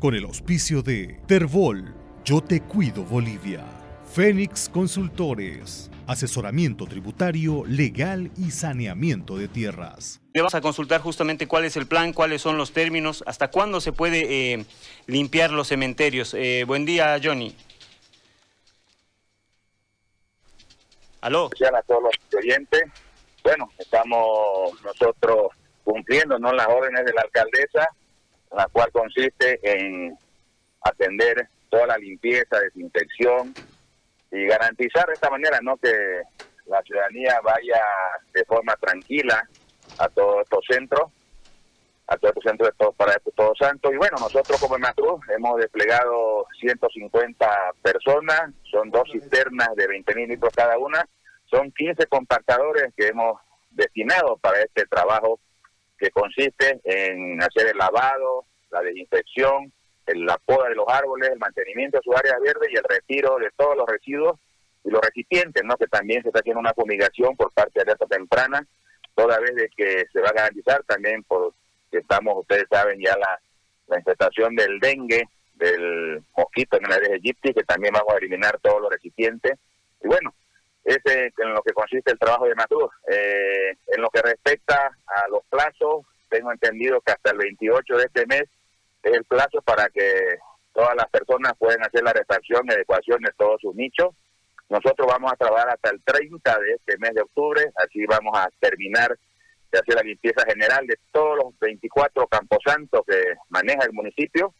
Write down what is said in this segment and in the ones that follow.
con el auspicio de Terbol, Yo Te Cuido Bolivia, Fénix Consultores, asesoramiento tributario, legal y saneamiento de tierras. Le vamos a consultar justamente cuál es el plan, cuáles son los términos, hasta cuándo se puede eh, limpiar los cementerios. Eh, buen día, Johnny. Aló. A todos los clientes. Bueno, estamos nosotros cumpliendo ¿no? las órdenes de la alcaldesa, la cual consiste en atender toda la limpieza, desinfección y garantizar de esta manera no que la ciudadanía vaya de forma tranquila a todos estos centros, a todos estos centros de todo, para Todos Santos. Y bueno, nosotros como Macruz hemos desplegado 150 personas, son dos cisternas de 20 mil litros cada una, son 15 compactadores que hemos destinado para este trabajo que consiste en hacer el lavado, la desinfección, la poda de los árboles, el mantenimiento de sus áreas verdes y el retiro de todos los residuos y los recipientes, ¿no? que también se está haciendo una fumigación por parte de esta temprana, toda vez de que se va a garantizar también por estamos, ustedes saben ya la, la infestación del dengue, del mosquito en el área de que también vamos a eliminar todos los recipientes. Y bueno, ese en lo que consiste el trabajo de Maduro. Eh, en lo que respecta a los plazos, tengo entendido que hasta el 28 de este mes es el plazo para que todas las personas puedan hacer la refacción y adecuación de todos sus nichos. Nosotros vamos a trabajar hasta el 30 de este mes de octubre, así vamos a terminar de hacer la limpieza general de todos los 24 camposantos que maneja el municipio.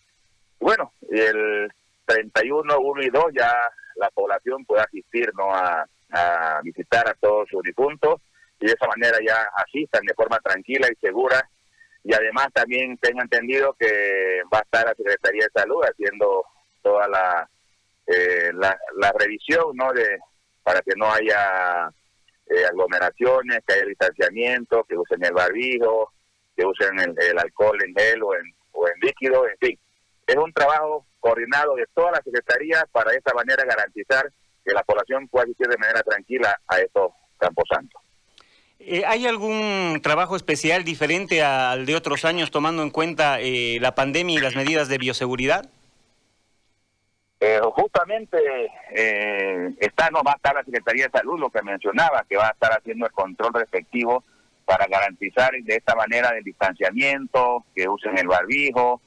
Bueno, el 31, 1 y 2 ya la población puede asistir ¿no? a, a visitar a todos sus difuntos y de esa manera ya asistan de forma tranquila y segura. Y además también tengo entendido que va a estar la Secretaría de Salud haciendo toda la, eh, la, revisión ¿no? de para que no haya eh, aglomeraciones, que haya distanciamiento, que usen el barbijo, que usen el, alcohol en gel o en, o en líquido, en fin. Es un trabajo coordinado de todas las secretarías para de esta manera garantizar que la población pueda asistir de manera tranquila a estos camposantos. Eh, ¿Hay algún trabajo especial diferente al de otros años tomando en cuenta eh, la pandemia y las medidas de bioseguridad? Eh, justamente está, no va a estar la Secretaría de Salud, lo que mencionaba, que va a estar haciendo el control respectivo para garantizar de esta manera el distanciamiento, que usen el barbijo,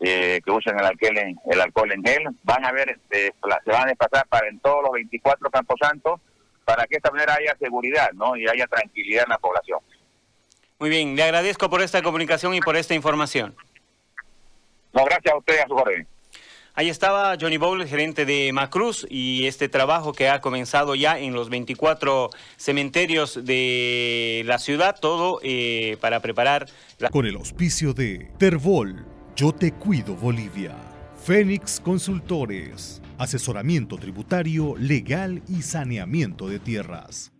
eh, que usen el alcohol, en, el alcohol en gel. Van a ver, este, se van a pasar para en todos los 24 Santos para que de esta manera haya seguridad ¿no? y haya tranquilidad en la población. Muy bien, le agradezco por esta comunicación y por esta información. No, gracias a usted, a su orden. Ahí estaba Johnny Bowl, gerente de Macruz, y este trabajo que ha comenzado ya en los 24 cementerios de la ciudad, todo eh, para preparar... La... Con el auspicio de Terbol, Yo Te Cuido Bolivia, Fénix Consultores, asesoramiento tributario, legal y saneamiento de tierras.